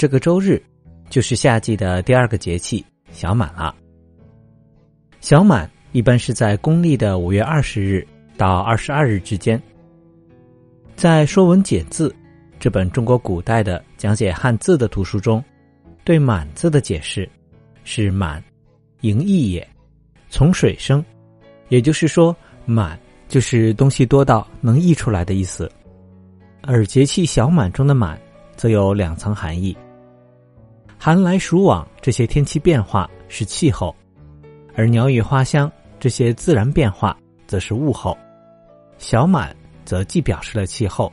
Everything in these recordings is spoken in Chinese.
这个周日就是夏季的第二个节气小满了。小满一般是在公历的五月二十日到二十二日之间。在《说文解字》这本中国古代的讲解汉字的图书中，对“满”字的解释是“满，盈溢也，从水生”，也就是说，“满”就是东西多到能溢出来的意思。而节气小满中的“满”则有两层含义：寒来暑往这些天气变化是气候，而鸟语花香这些自然变化则是物候。小满。则既表示了气候，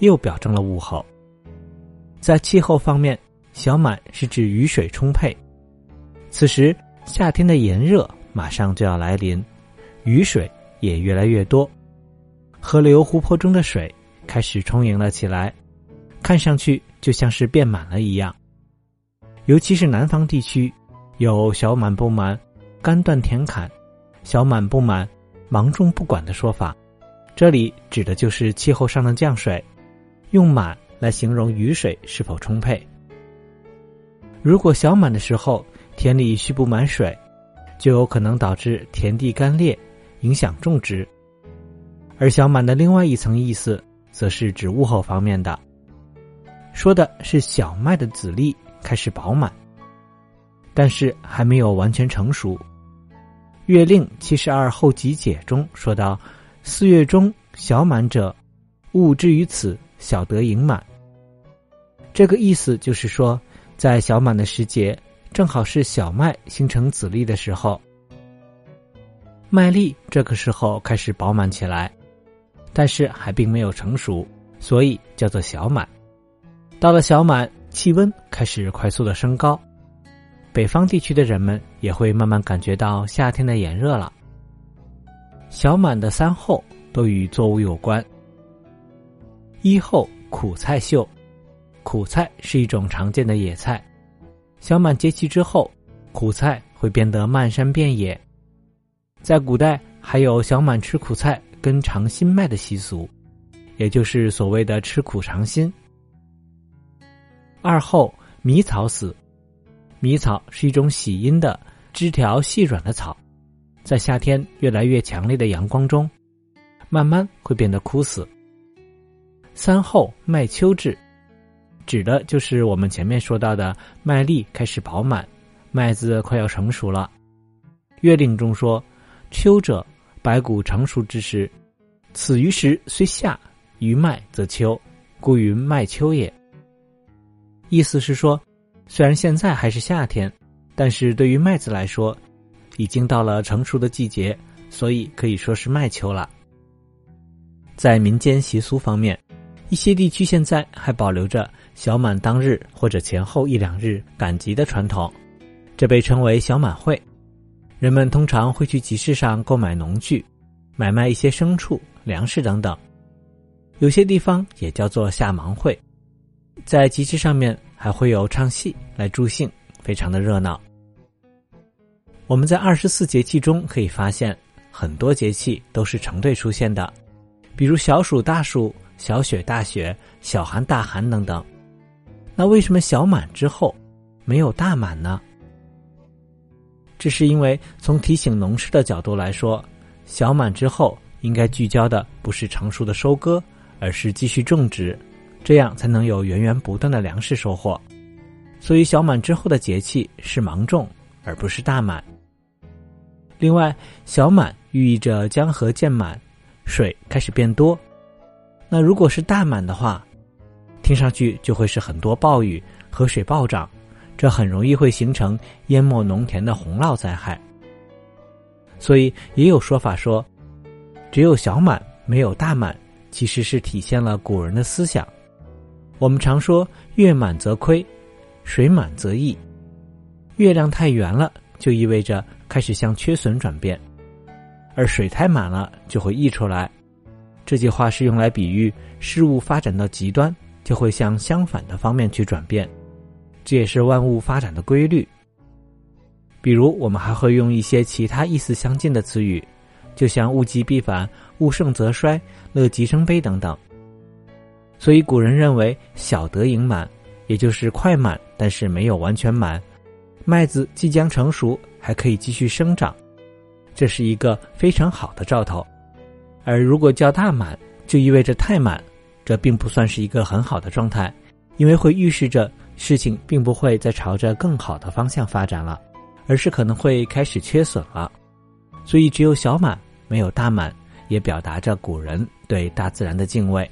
又表征了物候。在气候方面，小满是指雨水充沛。此时，夏天的炎热马上就要来临，雨水也越来越多，河流、湖泊中的水开始充盈了起来，看上去就像是变满了一样。尤其是南方地区，有“小满不满，干断田坎；小满不满，芒种不管”的说法。这里指的就是气候上的降水，用“满”来形容雨水是否充沛。如果小满的时候田里蓄不满水，就有可能导致田地干裂，影响种植。而小满的另外一层意思，则是指物候方面的，说的是小麦的籽粒开始饱满，但是还没有完全成熟。《月令七十二候集解》中说到。四月中小满者，物之于此，小得盈满。这个意思就是说，在小满的时节，正好是小麦形成籽粒的时候，麦粒这个时候开始饱满起来，但是还并没有成熟，所以叫做小满。到了小满，气温开始快速的升高，北方地区的人们也会慢慢感觉到夏天的炎热了。小满的三候都与作物有关。一候苦菜秀，苦菜是一种常见的野菜。小满节气之后，苦菜会变得漫山遍野。在古代，还有小满吃苦菜跟尝新麦的习俗，也就是所谓的吃苦尝新。二候迷草死，迷草是一种喜阴的枝条细软的草。在夏天越来越强烈的阳光中，慢慢会变得枯死。三后麦秋至，指的就是我们前面说到的麦粒开始饱满，麦子快要成熟了。月令中说：“秋者，白谷成熟之时，此于时虽夏，于麦则秋，故云麦秋也。”意思是说，虽然现在还是夏天，但是对于麦子来说。已经到了成熟的季节，所以可以说是麦秋了。在民间习俗方面，一些地区现在还保留着小满当日或者前后一两日赶集的传统，这被称为小满会。人们通常会去集市上购买农具，买卖一些牲畜、粮食等等。有些地方也叫做下忙会，在集市上面还会有唱戏来助兴，非常的热闹。我们在二十四节气中可以发现，很多节气都是成对出现的，比如小暑、大暑、小雪、大雪、小寒、大寒等等。那为什么小满之后没有大满呢？这是因为从提醒农事的角度来说，小满之后应该聚焦的不是成熟的收割，而是继续种植，这样才能有源源不断的粮食收获。所以，小满之后的节气是芒种，而不是大满。另外，小满寓意着江河渐满，水开始变多。那如果是大满的话，听上去就会是很多暴雨，河水暴涨，这很容易会形成淹没农田的洪涝灾害。所以也有说法说，只有小满没有大满，其实是体现了古人的思想。我们常说月满则亏，水满则溢，月亮太圆了，就意味着。开始向缺损转变，而水太满了就会溢出来。这句话是用来比喻事物发展到极端，就会向相反的方面去转变。这也是万物发展的规律。比如，我们还会用一些其他意思相近的词语，就像物极必反、物盛则衰、乐极生悲等等。所以，古人认为小得盈满，也就是快满，但是没有完全满，麦子即将成熟，还可以继续生长，这是一个非常好的兆头。而如果叫大满，就意味着太满，这并不算是一个很好的状态，因为会预示着事情并不会再朝着更好的方向发展了，而是可能会开始缺损了。所以，只有小满，没有大满，也表达着古人对大自然的敬畏。